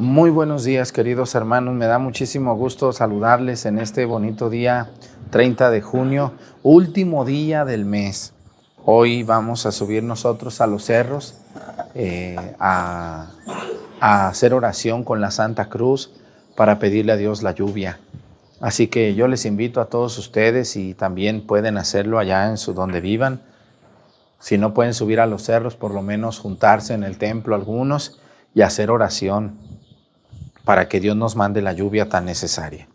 Muy buenos días, queridos hermanos. Me da muchísimo gusto saludarles en este bonito día 30 de junio, último día del mes. Hoy vamos a subir nosotros a los cerros eh, a, a hacer oración con la Santa Cruz para pedirle a Dios la lluvia. Así que yo les invito a todos ustedes y también pueden hacerlo allá en su donde vivan. Si no pueden subir a los cerros, por lo menos juntarse en el templo algunos y hacer oración para que Dios nos mande la lluvia tan necesaria.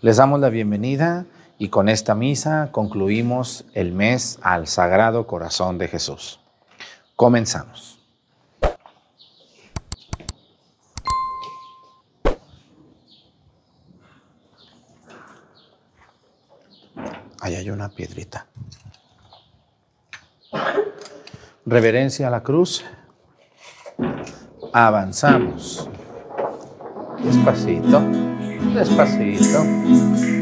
Les damos la bienvenida y con esta misa concluimos el mes al Sagrado Corazón de Jesús. Comenzamos. Ahí hay una piedrita. Reverencia a la cruz. Avanzamos. Despacito, despacito.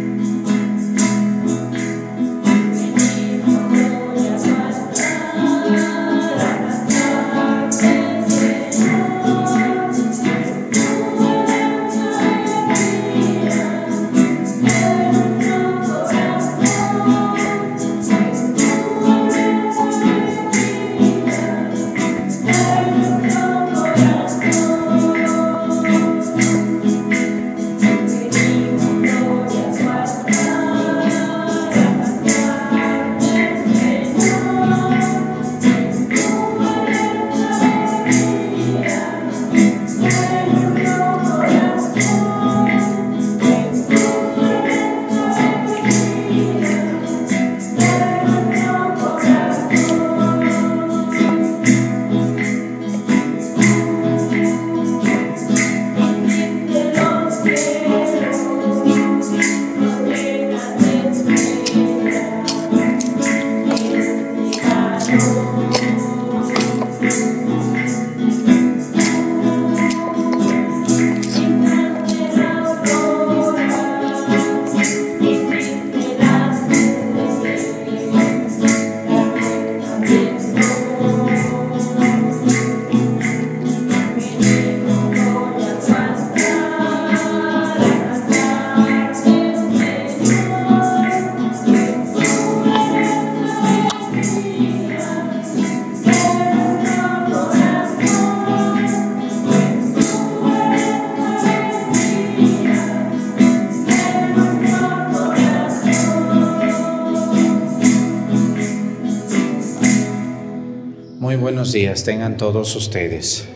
Días tengan todos ustedes.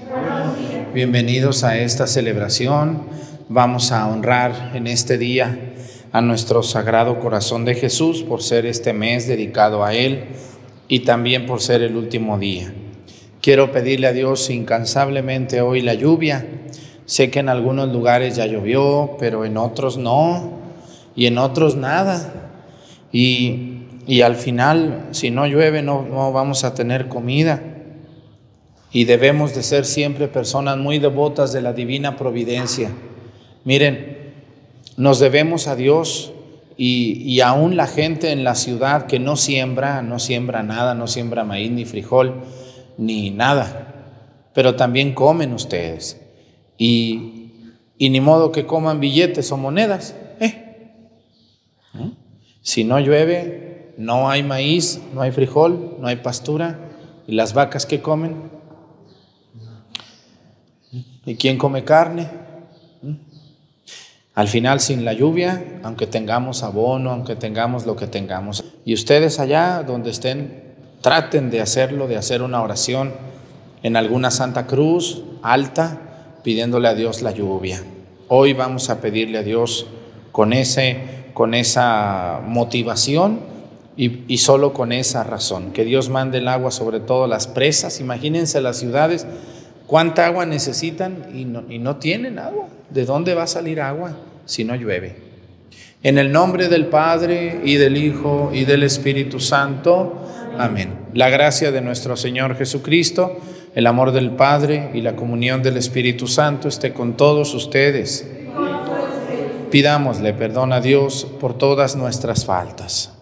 Bienvenidos a esta celebración. Vamos a honrar en este día a nuestro Sagrado Corazón de Jesús por ser este mes dedicado a Él y también por ser el último día. Quiero pedirle a Dios incansablemente hoy la lluvia. Sé que en algunos lugares ya llovió, pero en otros no, y en otros nada. Y, y al final, si no llueve, no, no vamos a tener comida y debemos de ser siempre personas muy devotas de la divina providencia. Miren, nos debemos a Dios y, y, aún la gente en la ciudad que no siembra, no siembra nada, no siembra maíz ni frijol, ni nada, pero también comen ustedes. Y, y ni modo que coman billetes o monedas. ¿eh? Si no llueve, no hay maíz, no hay frijol, no hay pastura, y las vacas que comen, ¿Y quién come carne? ¿Mm? Al final, sin la lluvia, aunque tengamos abono, aunque tengamos lo que tengamos. Y ustedes allá donde estén, traten de hacerlo, de hacer una oración en alguna Santa Cruz alta, pidiéndole a Dios la lluvia. Hoy vamos a pedirle a Dios con, ese, con esa motivación y, y solo con esa razón. Que Dios mande el agua sobre todo las presas. Imagínense las ciudades ¿Cuánta agua necesitan y no, tienen agua? ¿De dónde va a salir agua si no llueve? En el nombre del Padre y del Hijo y del Espíritu Santo. Amén. La gracia de nuestro Señor Jesucristo, el amor del Padre y la comunión del Espíritu Santo esté con todos ustedes. Pidámosle perdón a Dios por todas nuestras faltas.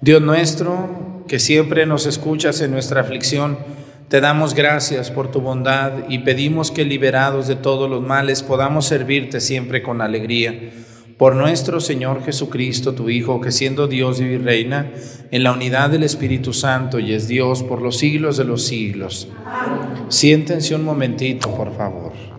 Dios nuestro, que siempre nos escuchas en nuestra aflicción, te damos gracias por tu bondad y pedimos que liberados de todos los males podamos servirte siempre con alegría. Por nuestro Señor Jesucristo, tu Hijo, que siendo Dios y reina en la unidad del Espíritu Santo y es Dios por los siglos de los siglos. Siéntense un momentito, por favor.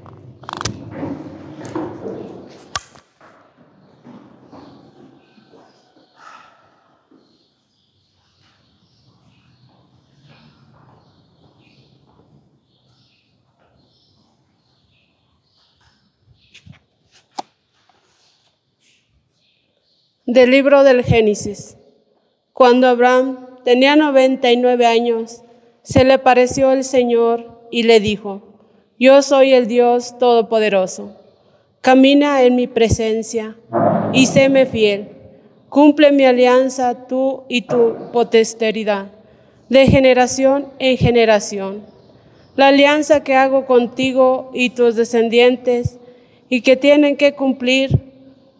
Del libro del Génesis. Cuando Abraham tenía 99 años, se le pareció el Señor y le dijo, yo soy el Dios Todopoderoso. Camina en mi presencia y séme fiel. Cumple mi alianza tú y tu potesteridad, de generación en generación. La alianza que hago contigo y tus descendientes y que tienen que cumplir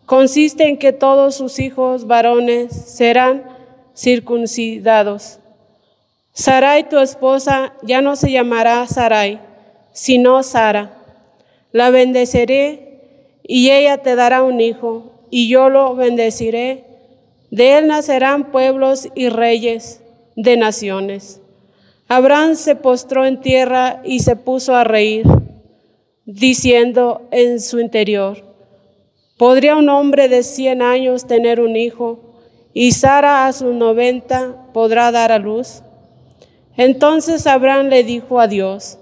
consiste en que todos sus hijos varones serán circuncidados. Sarai, tu esposa, ya no se llamará Sarai, sino Sara. La bendeciré y ella te dará un hijo, y yo lo bendeciré. De él nacerán pueblos y reyes de naciones. Abraham se postró en tierra y se puso a reír, diciendo en su interior, ¿Podría un hombre de cien años tener un hijo y Sara a sus noventa podrá dar a luz? Entonces Abraham le dijo a Dios,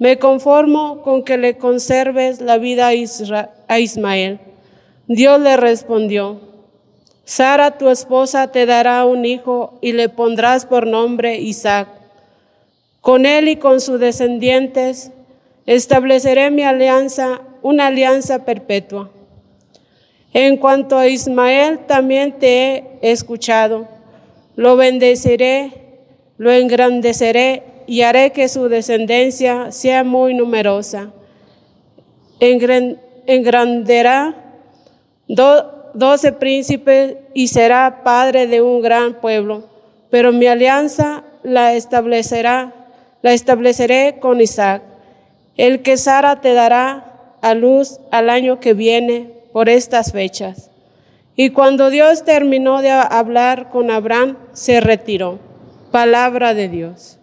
me conformo con que le conserves la vida a Ismael. Dios le respondió, Sara tu esposa te dará un hijo y le pondrás por nombre Isaac. Con él y con sus descendientes estableceré mi alianza, una alianza perpetua en cuanto a Ismael, también te he escuchado. Lo bendeciré, lo engrandeceré y haré que su descendencia sea muy numerosa. Engranderá doce príncipes y será padre de un gran pueblo. Pero mi alianza la establecerá, la estableceré con Isaac, el que Sara te dará a luz al año que viene por estas fechas. Y cuando Dios terminó de hablar con Abraham, se retiró. Palabra de Dios.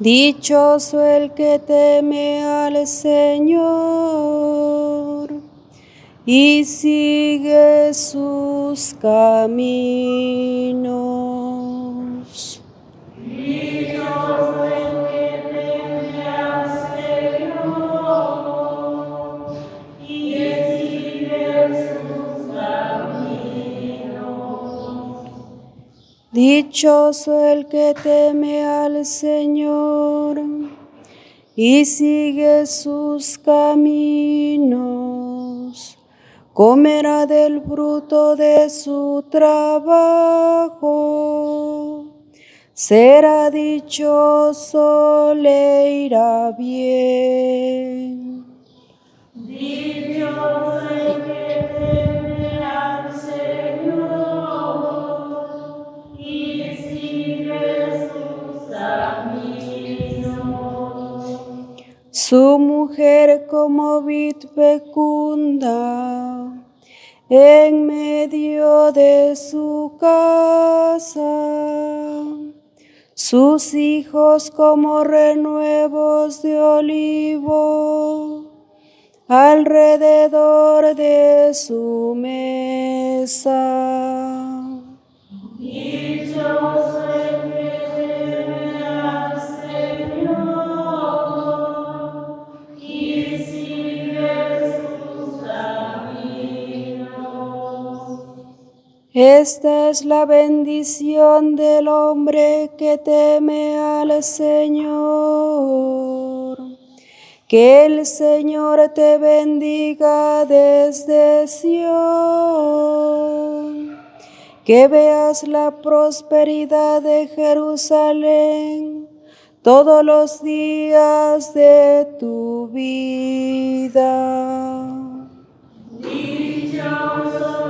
Dichoso el que teme al Señor y sigue sus caminos. Dichoso el que teme al Señor y sigue sus caminos comerá del fruto de su trabajo. Será dichoso, le irá bien. Dichoso el fecunda en medio de su casa, sus hijos como renuevos de olivo alrededor de su mesa. Esta es la bendición del hombre que teme al Señor. Que el Señor te bendiga desde Sion. Que veas la prosperidad de Jerusalén todos los días de tu vida. Dichoso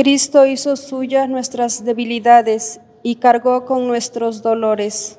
Cristo hizo suyas nuestras debilidades y cargó con nuestros dolores.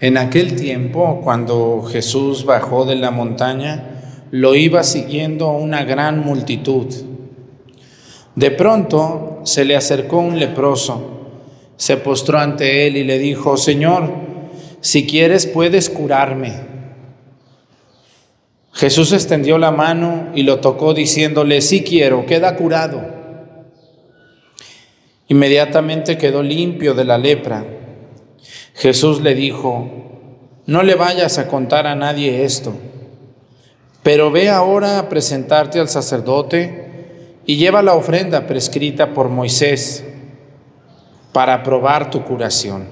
En aquel tiempo, cuando Jesús bajó de la montaña, lo iba siguiendo una gran multitud. De pronto se le acercó un leproso, se postró ante él y le dijo, Señor, si quieres puedes curarme. Jesús extendió la mano y lo tocó diciéndole, sí quiero, queda curado. Inmediatamente quedó limpio de la lepra. Jesús le dijo, no le vayas a contar a nadie esto, pero ve ahora a presentarte al sacerdote y lleva la ofrenda prescrita por Moisés para probar tu curación.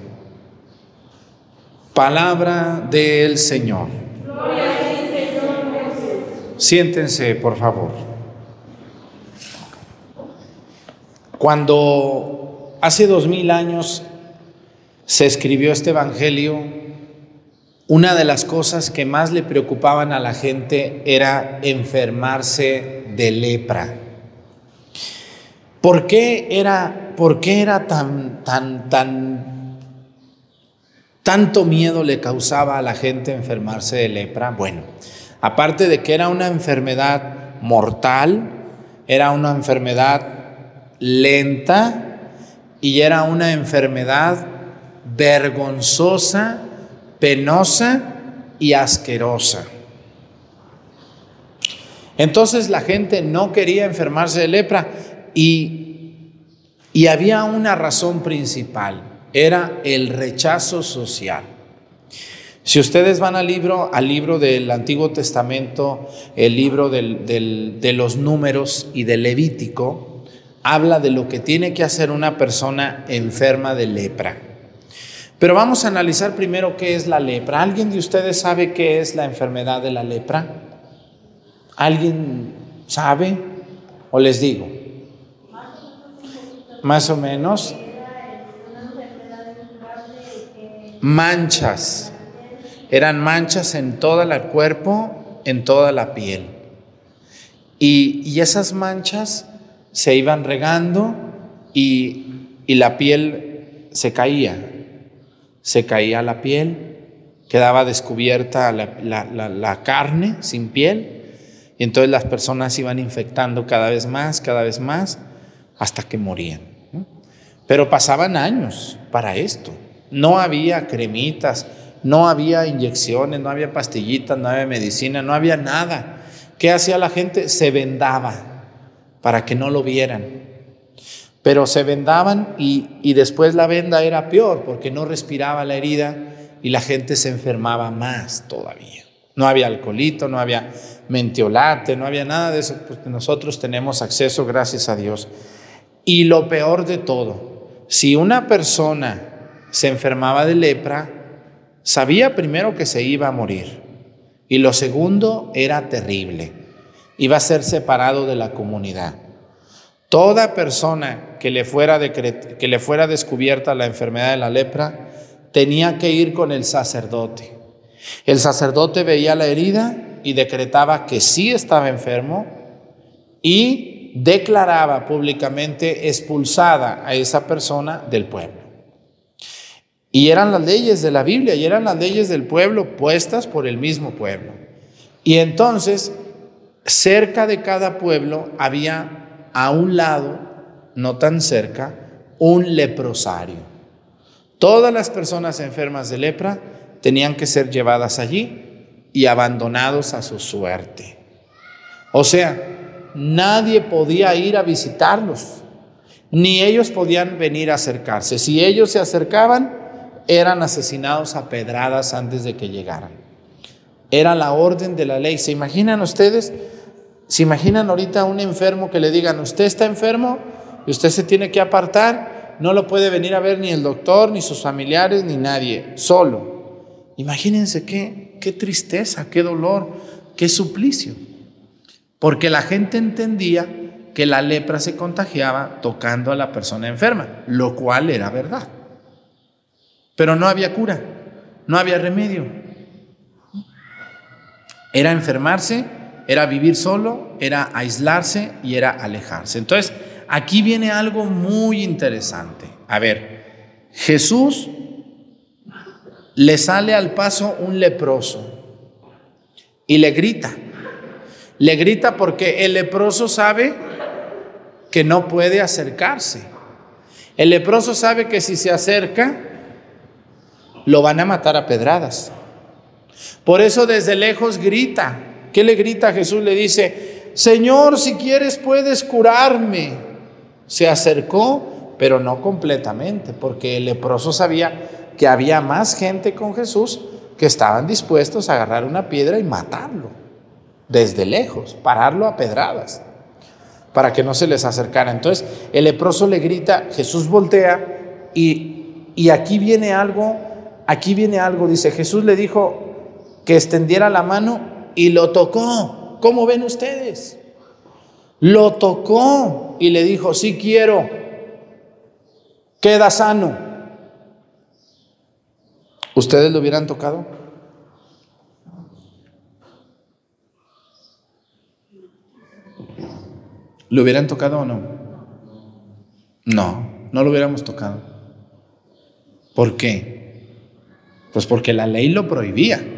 Palabra del Señor. Siéntense, por favor. Cuando hace dos mil años se escribió este Evangelio, una de las cosas que más le preocupaban a la gente era enfermarse de lepra. ¿Por qué era, por qué era tan, tan, tan, tanto miedo le causaba a la gente enfermarse de lepra? Bueno, aparte de que era una enfermedad mortal, era una enfermedad lenta y era una enfermedad vergonzosa, penosa y asquerosa. Entonces la gente no quería enfermarse de lepra, y, y había una razón principal, era el rechazo social. Si ustedes van al libro, al libro del Antiguo Testamento, el libro de los números y del Levítico, habla de lo que tiene que hacer una persona enferma de lepra. Pero vamos a analizar primero qué es la lepra. ¿Alguien de ustedes sabe qué es la enfermedad de la lepra? ¿Alguien sabe? ¿O les digo? Más o menos. Manchas eran manchas en todo el cuerpo, en toda la piel. Y, esas manchas se iban regando y, la piel se caía. Se caía la piel, quedaba descubierta la, carne sin piel. Y entonces las personas iban infectando cada vez más, cada vez más, hasta que morían. Pero pasaban años para esto. No había cremitas, no había inyecciones, no había pastillitas, no había medicina, no había nada. ¿Qué hacía la gente? Se vendaba para que no lo vieran. Pero se vendaban y, después la venda era peor porque no respiraba la herida y la gente se enfermaba más todavía. No había alcoholito, no había mentiolate, no había nada de eso, pues nosotros tenemos acceso, gracias a Dios. Y lo peor de todo, si una persona se enfermaba de lepra, Sabía primero que se iba a morir y lo segundo era terrible. Iba a ser separado de la comunidad. Toda persona que le fuera, que le fuera descubierta la enfermedad de la lepra tenía que ir con el sacerdote. El sacerdote veía la herida y decretaba que sí estaba enfermo y declaraba públicamente expulsada a esa persona del pueblo. Y eran las leyes de la Biblia y eran las leyes del pueblo puestas por el mismo pueblo. Y entonces, cerca de cada pueblo había a un lado, no tan cerca, un leprosario. Todas las personas enfermas de lepra tenían que ser llevadas allí y abandonados a su suerte. O sea, nadie podía ir a visitarlos, ni ellos podían venir a acercarse. Si ellos se acercaban, eran asesinados a pedradas antes de que llegaran. Era la orden de la ley. ¿Se imaginan ustedes? ¿Se imaginan ahorita a un enfermo que le digan, usted está enfermo y usted se tiene que apartar? No lo puede venir a ver ni el doctor, ni sus familiares, ni nadie, solo. Imagínense qué, qué tristeza, qué dolor, qué suplicio. Porque la gente entendía que la lepra se contagiaba tocando a la persona enferma, lo cual era verdad. Pero no había cura, no había remedio. Era enfermarse, era vivir solo, era aislarse y era alejarse. Entonces, aquí viene algo muy interesante. A ver, Jesús le sale al paso un leproso y le grita. Le grita porque el leproso sabe que no puede acercarse. El leproso sabe que si se acerca, lo van a matar a pedradas. Por eso desde lejos grita. ¿Qué le grita Jesús? Le dice, Señor, si quieres puedes curarme. Se acercó, pero no completamente, porque el leproso sabía que había más gente con Jesús que estaban dispuestos a agarrar una piedra y matarlo desde lejos, pararlo a pedradas, para que no se les acercara. Entonces el leproso le grita, Jesús voltea y, y aquí viene algo Aquí viene algo, dice, Jesús le dijo que extendiera la mano y lo tocó. ¿Cómo ven ustedes? Lo tocó y le dijo, sí quiero, queda sano. ¿Ustedes lo hubieran tocado? ¿Lo hubieran tocado o no? No, no lo hubiéramos tocado. ¿Por qué? Pues porque la ley lo prohibía.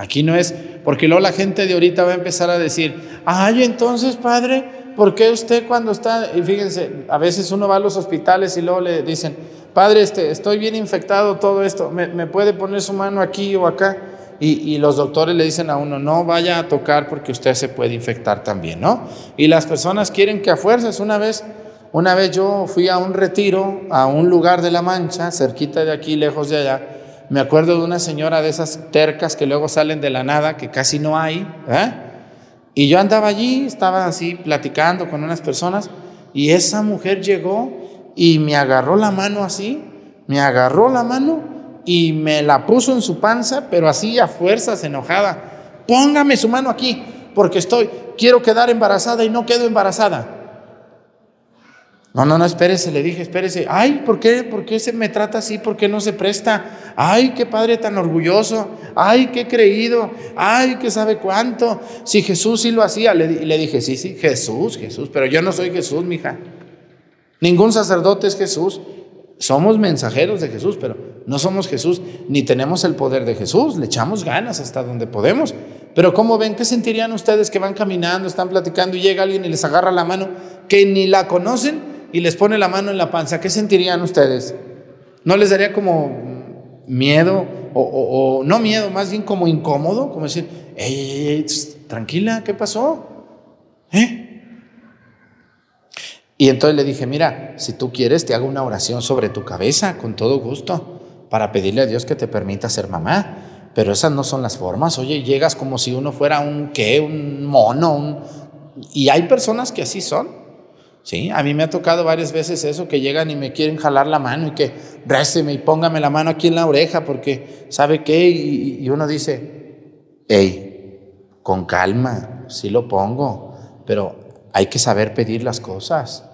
Aquí no es, porque luego la gente de ahorita va a empezar a decir, ay, entonces, padre, ¿por qué usted cuando está, y fíjense, a veces uno va a los hospitales y luego le dicen, padre, este, estoy bien infectado, todo esto, ¿me, puede poner su mano aquí o acá? Y, y, los doctores le dicen a uno, no vaya a tocar porque usted se puede infectar también, ¿no? Y las personas quieren que a fuerzas, una vez Una vez yo fui a un retiro, a un lugar de La Mancha, cerquita de aquí, lejos de allá. Me acuerdo de una señora de esas tercas que luego salen de la nada, que casi no hay. Y yo andaba allí, estaba así platicando con unas personas, y esa mujer llegó y me agarró la mano así, me agarró la mano y me la puso en su panza, pero así a fuerzas, enojada. Póngame su mano aquí, porque estoy, quiero quedar embarazada y no quedo embarazada. No, no, no, espérese, le dije, espérese. Ay, ¿por qué, ¿por qué se me trata así? ¿Por qué no se presta? Ay, qué padre tan orgulloso. Ay, qué creído. Ay, qué sabe cuánto. Si Jesús sí lo hacía, le, le dije, sí, sí, Jesús, Jesús. Pero yo no soy Jesús, mija. Ningún sacerdote es Jesús. Somos mensajeros de Jesús, pero no somos Jesús, ni tenemos el poder de Jesús. Le echamos ganas hasta donde podemos. Pero ¿cómo ven? ¿Qué sentirían ustedes que van caminando, están platicando y llega alguien y les agarra la mano que ni la conocen? Y les pone la mano en la panza, ¿qué sentirían ustedes? ¿No les daría como miedo? O, no miedo, más bien como incómodo, como decir, ey, tranquila, ¿qué pasó? ¿Eh? Y entonces le dije, mira, si tú quieres, te hago una oración sobre tu cabeza, con todo gusto, para pedirle a Dios que te permita ser mamá. Pero esas no son las formas. Oye, llegas como si uno fuera un qué, un mono, un... y hay personas que así son. ¿Sí? A mí me ha tocado varias veces eso, que llegan y me quieren jalar la mano y que réceme y póngame la mano aquí en la oreja porque, ¿sabe qué? Y, uno dice, hey, con calma, sí lo pongo, pero hay que saber pedir las cosas.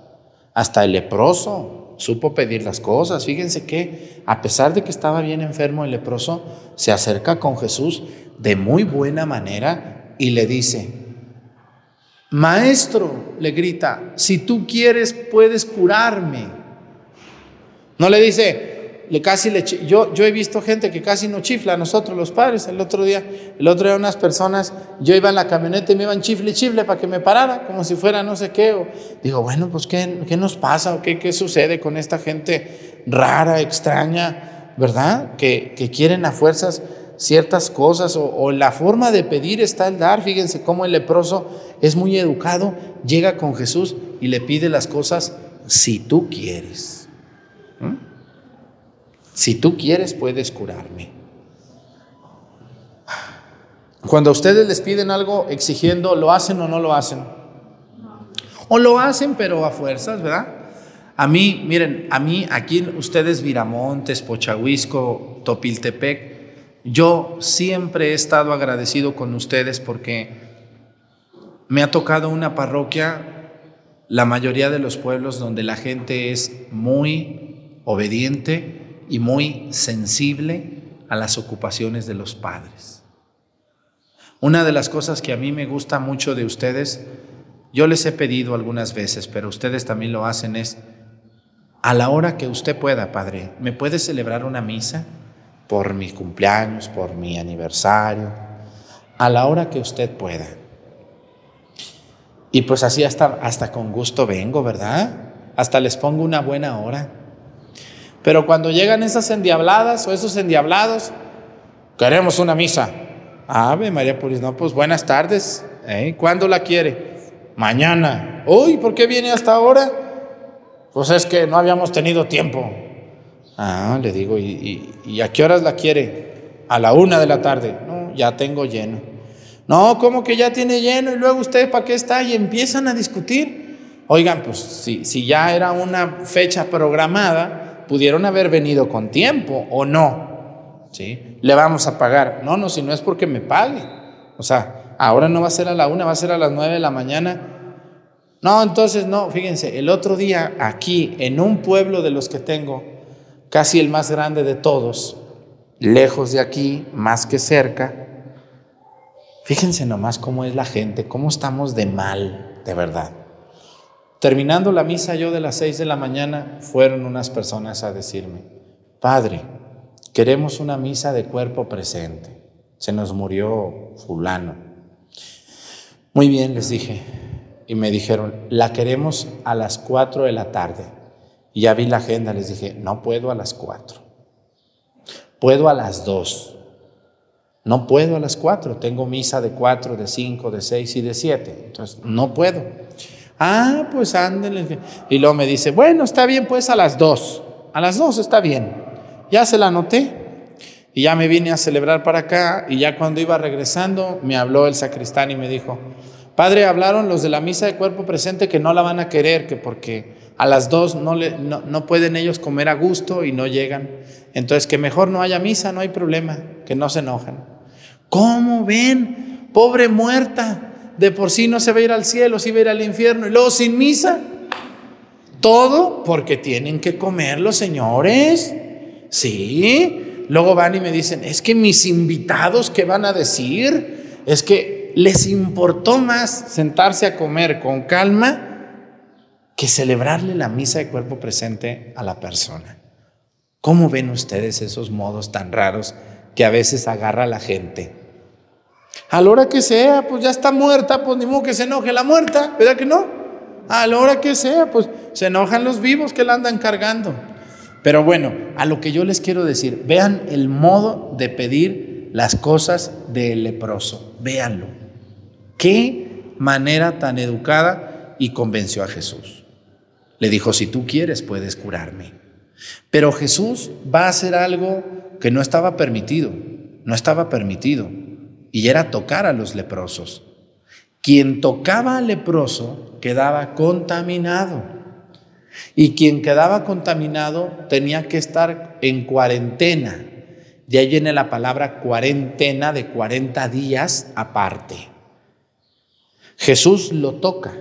Hasta el leproso supo pedir las cosas. Fíjense que a pesar de que estaba bien enfermo el leproso, se acerca con Jesús de muy buena manera y le dice, Maestro, le grita, si tú quieres puedes curarme. No le dice, le casi le yo yo he visto gente que casi no chifla a nosotros los padres. El otro día, el otro día unas personas, yo iba en la camioneta y me iban chifle chifle para que me parara, como si fuera no sé qué. digo, bueno, pues ¿qué, qué nos pasa o qué, qué sucede con esta gente rara, extraña, ¿verdad? Que, que quieren a fuerzas ciertas cosas o, la forma de pedir está el dar. Fíjense cómo el leproso es muy educado, llega con Jesús y le pide las cosas si tú quieres. ¿Mm? Si tú quieres puedes curarme. Cuando ustedes les piden algo exigiendo, ¿lo hacen o no lo hacen? O lo hacen pero a fuerzas, ¿verdad? A mí, miren, a mí aquí ustedes Viramontes, Pochahuisco, Topiltepec, yo siempre he estado agradecido con ustedes porque me ha tocado una parroquia, la mayoría de los pueblos donde la gente es muy obediente y muy sensible a las ocupaciones de los padres. Una de las cosas que a mí me gusta mucho de ustedes, yo les he pedido algunas veces, pero ustedes también lo hacen, es a la hora que usted pueda, Padre, ¿me puede celebrar una misa? Por mi cumpleaños, por mi aniversario, a la hora que usted pueda. Y pues así hasta, hasta con gusto vengo, ¿verdad? Hasta les pongo una buena hora. Pero cuando llegan esas endiabladas o esos endiablados, queremos una misa. Ave María Puris, no, pues buenas tardes. ¿Eh? ¿Cuándo la quiere? Mañana. Uy, ¿por qué viene hasta ahora? Pues es que no habíamos tenido tiempo. Ah, le digo, ¿y, a qué horas la quiere? A la una de la tarde. No, ya tengo lleno. No, ¿cómo que ya tiene lleno? Y luego usted, ¿para qué está? Y empiezan a discutir. Oigan, pues si, si ya era una fecha programada, pudieron haber venido con tiempo o no. ¿Sí? Le vamos a pagar. No, no, si no es porque me pague. O sea, ahora no va a ser a la una, va a ser a las nueve de la mañana. No, entonces no, fíjense, el otro día aquí, en un pueblo de los que tengo, casi el más grande de todos, lejos de aquí, más que cerca. Fíjense nomás cómo es la gente, cómo estamos de mal, de verdad. Terminando la misa yo de las seis de la mañana, fueron unas personas a decirme, Padre, queremos una misa de cuerpo presente. Se nos murió fulano. Muy bien, les dije. Y me dijeron, la queremos a las cuatro de la tarde. Y ya vi la agenda, les dije, no puedo a las cuatro. Puedo a las dos. No puedo a las cuatro. Tengo misa de cuatro, de cinco, de seis y de siete. Entonces, no puedo. Ah, pues ándale. Y luego me dice, bueno, está bien, pues a las dos. A las dos está bien. Ya se la anoté. Y ya me vine a celebrar para acá y ya cuando iba regresando me habló el sacristán y me dijo, Padre, hablaron los de la misa de cuerpo presente que no la van a querer, que porque a las dos no, le, no, pueden ellos comer a gusto y no llegan. Entonces que mejor no haya misa, no hay problema, que no se enojan. ¿Cómo ven? Pobre muerta, de por sí no se va a ir al cielo, se va a ir al infierno y luego sin misa. Todo porque tienen que comer los señores. Sí, luego van y me dicen, es que mis invitados, ¿qué van a decir? Es que les importó más sentarse a comer con calma que celebrarle la misa de cuerpo presente a la persona. ¿Cómo ven ustedes esos modos tan raros que a veces agarra la gente? A la hora que sea, pues ya está muerta, pues ni modo que se enoje la muerta, ¿verdad que no? A la hora que sea, pues se enojan los vivos que la andan cargando. Pero bueno, a lo que yo les quiero decir, vean el modo de pedir las cosas del leproso, véanlo. Qué manera tan educada y convenció a Jesús. Le dijo, si tú quieres, puedes curarme. Pero Jesús va a hacer algo que no estaba permitido, no estaba permitido, y era tocar a los leprosos. Quien tocaba al leproso quedaba contaminado. Y quien quedaba contaminado tenía que estar en cuarentena. De ahí viene la palabra cuarentena de 40 días aparte. Jesús lo toca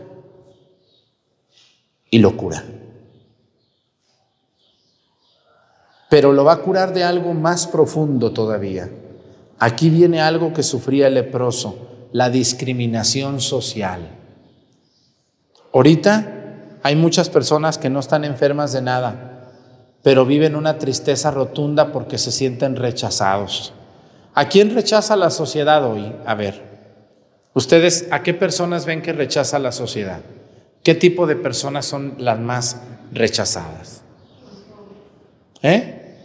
y lo cura. Pero lo va a curar de algo más profundo todavía. Aquí viene algo que sufría el leproso, la discriminación social. Ahorita hay muchas personas que no están enfermas de nada, pero viven una tristeza rotunda porque se sienten rechazados. ¿A quién rechaza la sociedad hoy? A ver, ustedes, ¿a qué personas ven que rechaza la sociedad? ¿Qué tipo de personas son las más rechazadas? ¿Eh?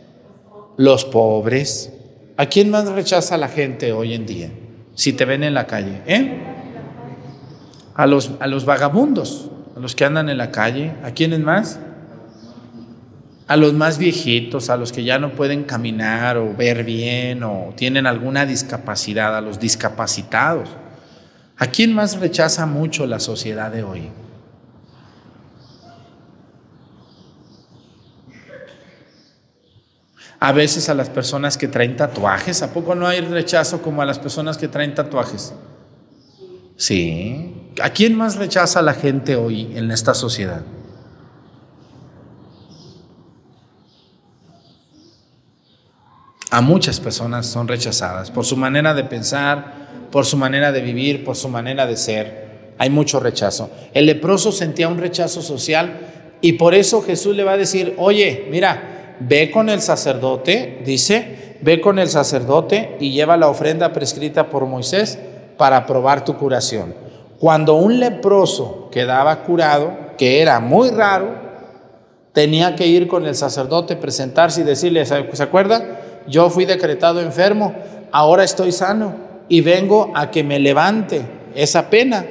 Los pobres. ¿A quién más rechaza la gente hoy en día? Si te ven en la calle, ¿eh? A los, a los vagabundos a los que andan en la calle, ¿a quiénes más? A los más viejitos, a los que ya no pueden caminar o ver bien o tienen alguna discapacidad, a los discapacitados. ¿A quién más rechaza mucho la sociedad de hoy? A veces a las personas que traen tatuajes, ¿a poco no hay rechazo como a las personas que traen tatuajes? Sí. ¿A quién más rechaza la gente hoy en esta sociedad? A muchas personas son rechazadas por su manera de pensar, por su manera de vivir, por su manera de ser. Hay mucho rechazo. El leproso sentía un rechazo social y por eso Jesús le va a decir, oye, mira, ve con el sacerdote, dice, ve con el sacerdote y lleva la ofrenda prescrita por Moisés para probar tu curación. Cuando un leproso quedaba curado, que era muy raro, tenía que ir con el sacerdote, presentarse y decirle, ¿se acuerda? Yo fui decretado enfermo, ahora estoy sano y vengo a que me levante esa pena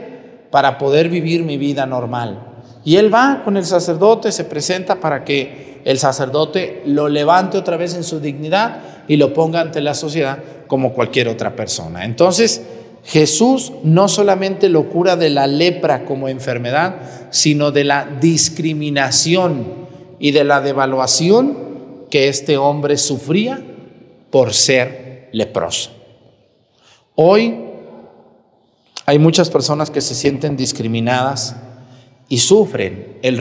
para poder vivir mi vida normal. Y él va con el sacerdote, se presenta para que el sacerdote lo levante otra vez en su dignidad y lo ponga ante la sociedad como cualquier otra persona. Entonces, Jesús no solamente lo cura de la lepra como enfermedad, sino de la discriminación y de la devaluación que este hombre sufría por ser leproso. Hoy hay muchas personas que se sienten discriminadas y sufren el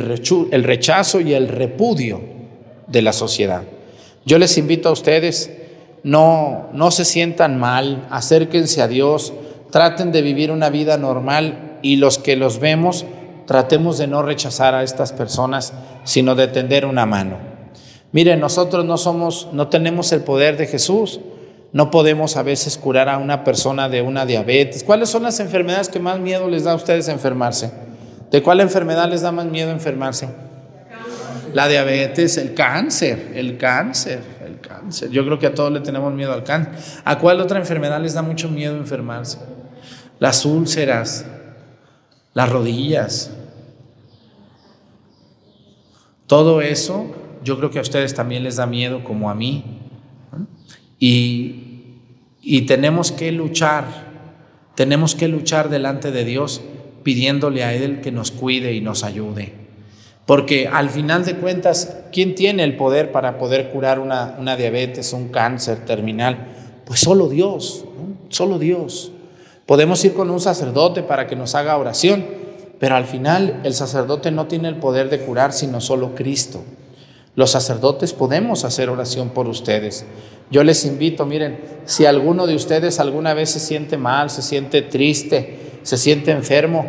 rechazo y el repudio de la sociedad. Yo les invito a ustedes, no, no se sientan mal, acérquense a Dios, traten de vivir una vida normal y los que los vemos, tratemos de no rechazar a estas personas, sino de tender una mano. Miren, nosotros no somos, no tenemos el poder de Jesús. No podemos a veces curar a una persona de una diabetes. ¿Cuáles son las enfermedades que más miedo les da a ustedes enfermarse? ¿De cuál enfermedad les da más miedo enfermarse? La diabetes, el cáncer, el cáncer, el cáncer. Yo creo que a todos le tenemos miedo al cáncer. ¿A cuál otra enfermedad les da mucho miedo enfermarse? las úlceras, las rodillas, Todo eso yo creo que a ustedes también les da miedo como a mí. Y, y tenemos que luchar, tenemos que luchar delante de Dios pidiéndole a Él que nos cuide y nos ayude. Porque al final de cuentas, ¿quién tiene el poder para poder curar una, diabetes, un cáncer terminal? Pues solo Dios, solo Dios. Podemos ir con un sacerdote para que nos haga oración, pero al final el sacerdote no tiene el poder de curar, sino solo Cristo. Los sacerdotes podemos hacer oración por ustedes. Yo les invito, miren, si alguno de ustedes alguna vez se siente mal, se siente triste, se siente enfermo,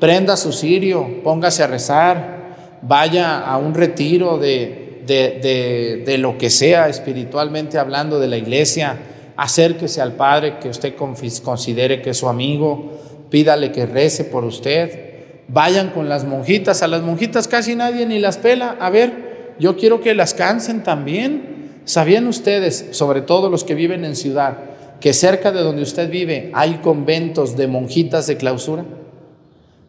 prenda su cirio, póngase a rezar, vaya a un retiro de, de, de, lo que sea espiritualmente hablando de la iglesia, acérquese al Padre que usted considere que es su amigo, pídale que rece por usted, vayan con las monjitas, a las monjitas casi nadie ni las pela, a ver, yo quiero que las cansen también. ¿Sabían ustedes, sobre todo los que viven en ciudad, que cerca de donde usted vive hay conventos de monjitas de clausura.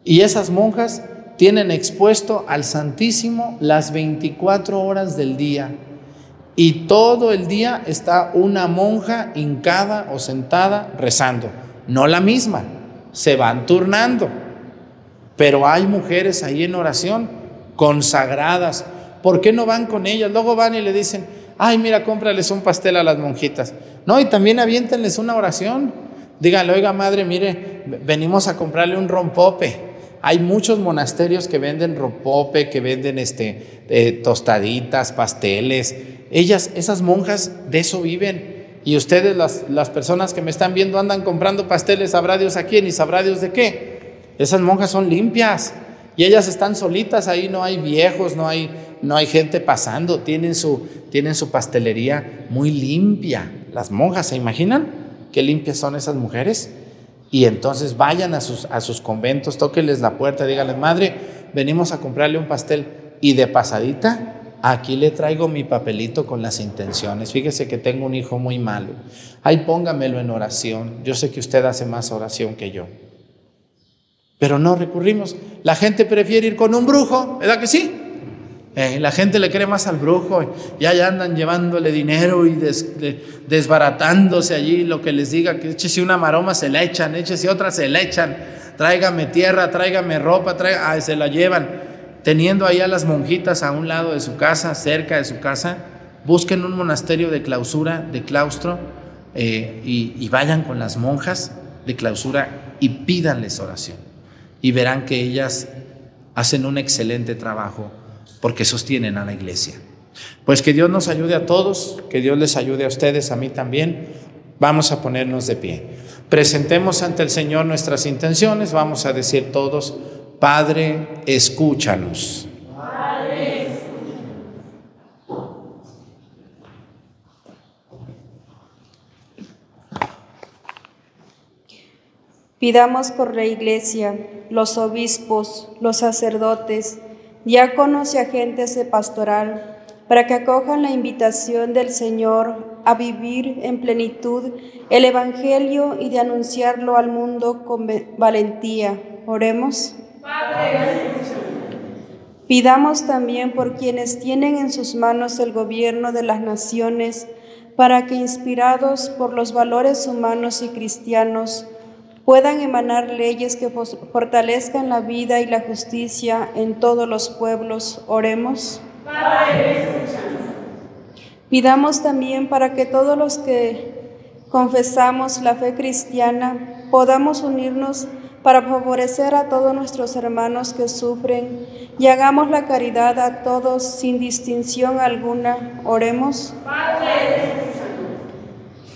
Y esas monjas tienen expuesto al Santísimo las 24 horas del día. Y todo el día está una monja hincada o sentada rezando. No la misma, se van turnando. Pero hay mujeres ahí en oración, consagradas. ¿Por qué no van con ellas? Luego van y le dicen, ay, mira, cómprales un pastel a las monjitas. No, y también aviéntenles una oración. Díganle, oiga, madre, mire, venimos a comprarle un rompope. Hay muchos monasterios que venden rompope, que venden este, eh, tostaditas, pasteles. Ellas, esas monjas, de eso viven. Y ustedes, las, las personas que me están viendo, andan comprando pasteles, sabrá Dios a quién y sabrá Dios de qué. Esas monjas son limpias y ellas están solitas, ahí no hay viejos, no hay, no hay gente pasando, tienen su, tienen su pastelería muy limpia. Las monjas, ¿se imaginan qué limpias son esas mujeres? Y entonces vayan a sus, a sus conventos, tóquenles la puerta, díganles, madre, venimos a comprarle un pastel y de pasadita, aquí le traigo mi papelito con las intenciones. Fíjese que tengo un hijo muy malo. Ahí póngamelo en oración. Yo sé que usted hace más oración que yo. Pero no recurrimos. La gente prefiere ir con un brujo, ¿verdad que sí? Eh, la gente le cree más al brujo y allá andan llevándole dinero y desbaratándose allí lo que les diga, que échese una maroma, se la echan, échese otra, se la echan, tráigame tierra, tráigame ropa, tráigame, se la llevan. Teniendo ahí a las monjitas a un lado de su casa, cerca de su casa, busquen un monasterio de clausura, de claustro, eh, y, y vayan con las monjas de clausura y pídanles oración. Y verán que ellas hacen un excelente trabajo porque sostienen a la iglesia. Pues que Dios nos ayude a todos, que Dios les ayude a ustedes, a mí también. Vamos a ponernos de pie. Presentemos ante el Señor nuestras intenciones. Vamos a decir todos, Padre, escúchanos. Pidamos por la iglesia, los obispos, los sacerdotes, diáconos y agentes de pastoral, para que acojan la invitación del Señor a vivir en plenitud el Evangelio y de anunciarlo al mundo con valentía. Oremos. Pidamos también por quienes tienen en sus manos el gobierno de las naciones, para que inspirados por los valores humanos y cristianos, puedan emanar leyes que fortalezcan la vida y la justicia en todos los pueblos. Oremos. Pidamos también para que todos los que confesamos la fe cristiana podamos unirnos para favorecer a todos nuestros hermanos que sufren y hagamos la caridad a todos sin distinción alguna. Oremos. Padre.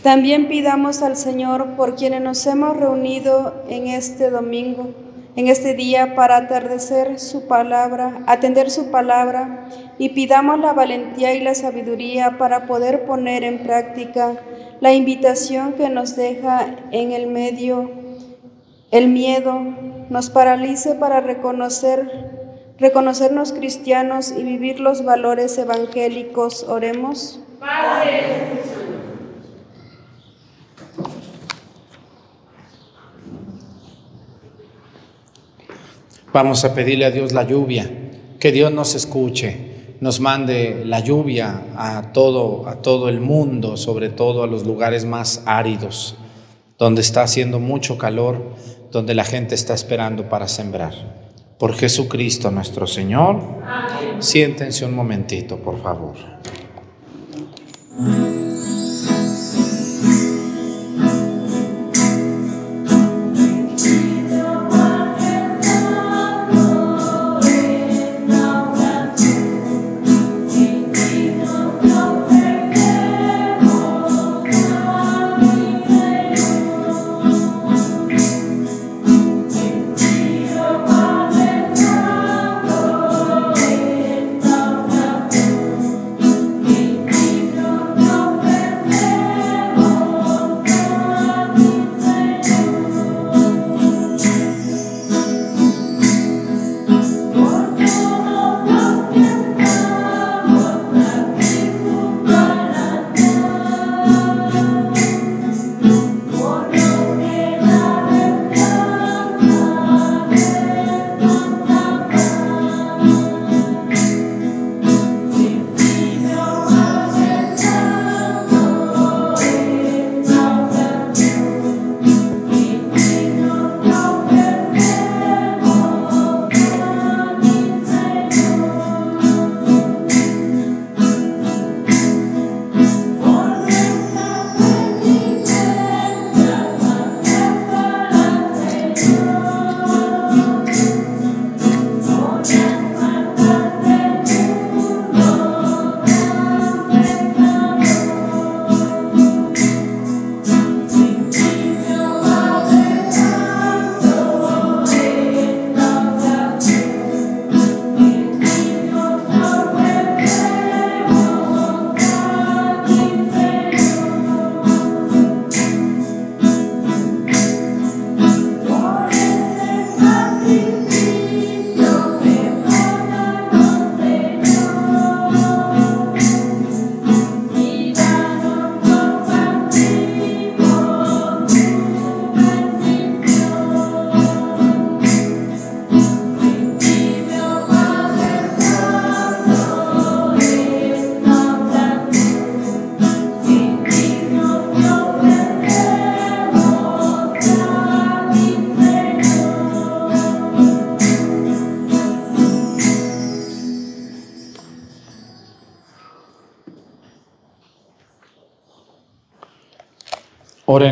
También pidamos al Señor por quienes nos hemos reunido en este domingo, en este día para atardecer su palabra, atender su palabra y pidamos la valentía y la sabiduría para poder poner en práctica la invitación que nos deja en el medio el miedo, nos paralice para reconocer reconocernos cristianos y vivir los valores evangélicos. Oremos. Padre, Vamos a pedirle a Dios la lluvia, que Dios nos escuche, nos mande la lluvia a todo, a todo el mundo, sobre todo a los lugares más áridos, donde está haciendo mucho calor, donde la gente está esperando para sembrar. Por Jesucristo nuestro Señor. Siéntense un momentito, por favor.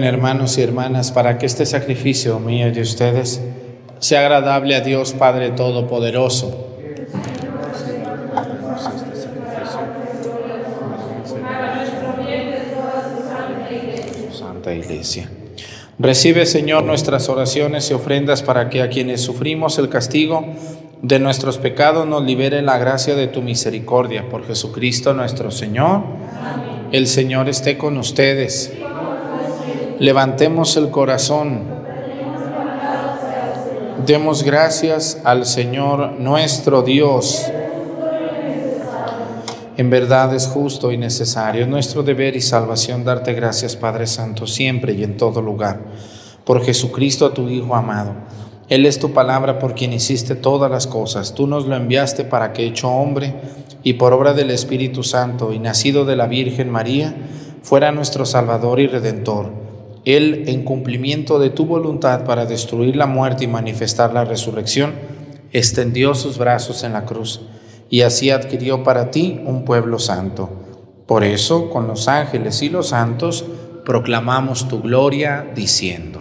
Hermanos y hermanas para que este sacrificio mío y de ustedes sea agradable a Dios Padre Todopoderoso. Santa Iglesia. Recibe, Señor, nuestras oraciones y ofrendas para que a quienes sufrimos el castigo de nuestros pecados nos libere la gracia de tu misericordia. Por Jesucristo nuestro Señor. El Señor esté con ustedes. Levantemos el corazón. Demos gracias al Señor nuestro Dios. En verdad es justo y necesario, es nuestro deber y salvación darte gracias, Padre Santo, siempre y en todo lugar, por Jesucristo, tu Hijo amado. Él es tu palabra por quien hiciste todas las cosas. Tú nos lo enviaste para que, hecho hombre y por obra del Espíritu Santo y nacido de la Virgen María, fuera nuestro Salvador y Redentor él, en cumplimiento de tu voluntad para destruir la muerte y manifestar la resurrección, extendió sus brazos en la cruz y así adquirió para ti un pueblo santo. Por eso, con los ángeles y los santos, proclamamos tu gloria diciendo.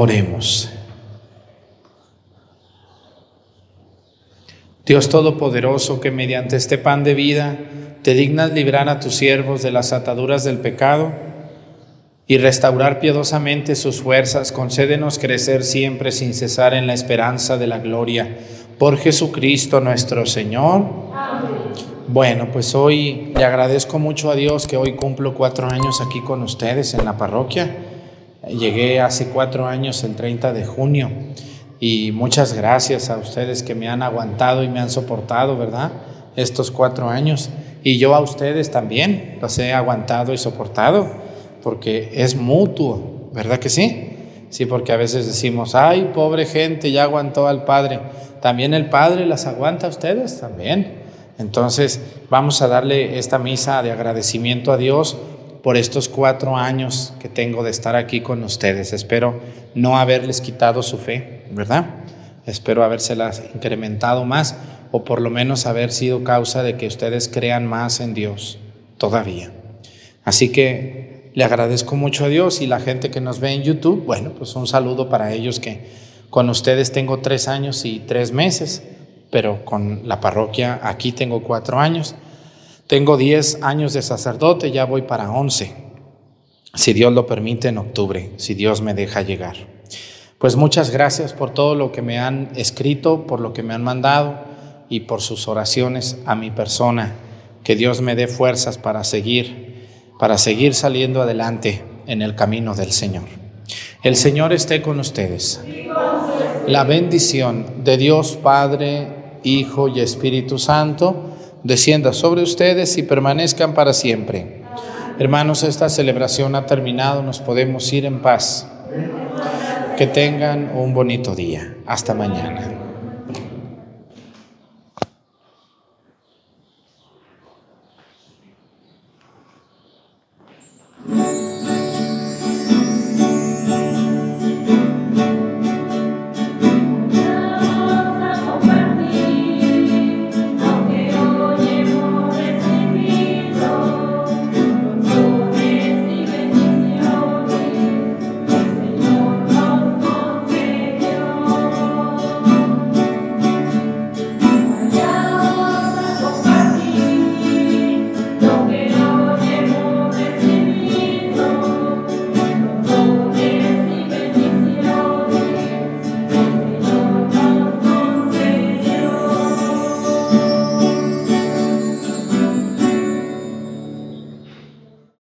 Oremos. Dios Todopoderoso, que mediante este pan de vida te dignas librar a tus siervos de las ataduras del pecado y restaurar piadosamente sus fuerzas, concédenos crecer siempre sin cesar en la esperanza de la gloria. Por Jesucristo nuestro Señor. Bueno, pues hoy le agradezco mucho a Dios que hoy cumplo cuatro años aquí con ustedes en la parroquia. Llegué hace cuatro años, el 30 de junio. Y muchas gracias a ustedes que me han aguantado y me han soportado, ¿verdad? Estos cuatro años. Y yo a ustedes también los he aguantado y soportado, porque es mutuo, ¿verdad que sí? Sí, porque a veces decimos, ay, pobre gente, ya aguantó al Padre. También el Padre las aguanta a ustedes, también. Entonces, vamos a darle esta misa de agradecimiento a Dios por estos cuatro años que tengo de estar aquí con ustedes. Espero no haberles quitado su fe, ¿verdad? Espero habérselas incrementado más o por lo menos haber sido causa de que ustedes crean más en Dios todavía. Así que le agradezco mucho a Dios y la gente que nos ve en YouTube, bueno, pues un saludo para ellos que con ustedes tengo tres años y tres meses, pero con la parroquia aquí tengo cuatro años. Tengo 10 años de sacerdote, ya voy para 11, si Dios lo permite en octubre, si Dios me deja llegar. Pues muchas gracias por todo lo que me han escrito, por lo que me han mandado y por sus oraciones a mi persona. Que Dios me dé fuerzas para seguir, para seguir saliendo adelante en el camino del Señor. El Señor esté con ustedes. La bendición de Dios Padre, Hijo y Espíritu Santo descienda sobre ustedes y permanezcan para siempre. Hermanos, esta celebración ha terminado, nos podemos ir en paz. Que tengan un bonito día. Hasta mañana.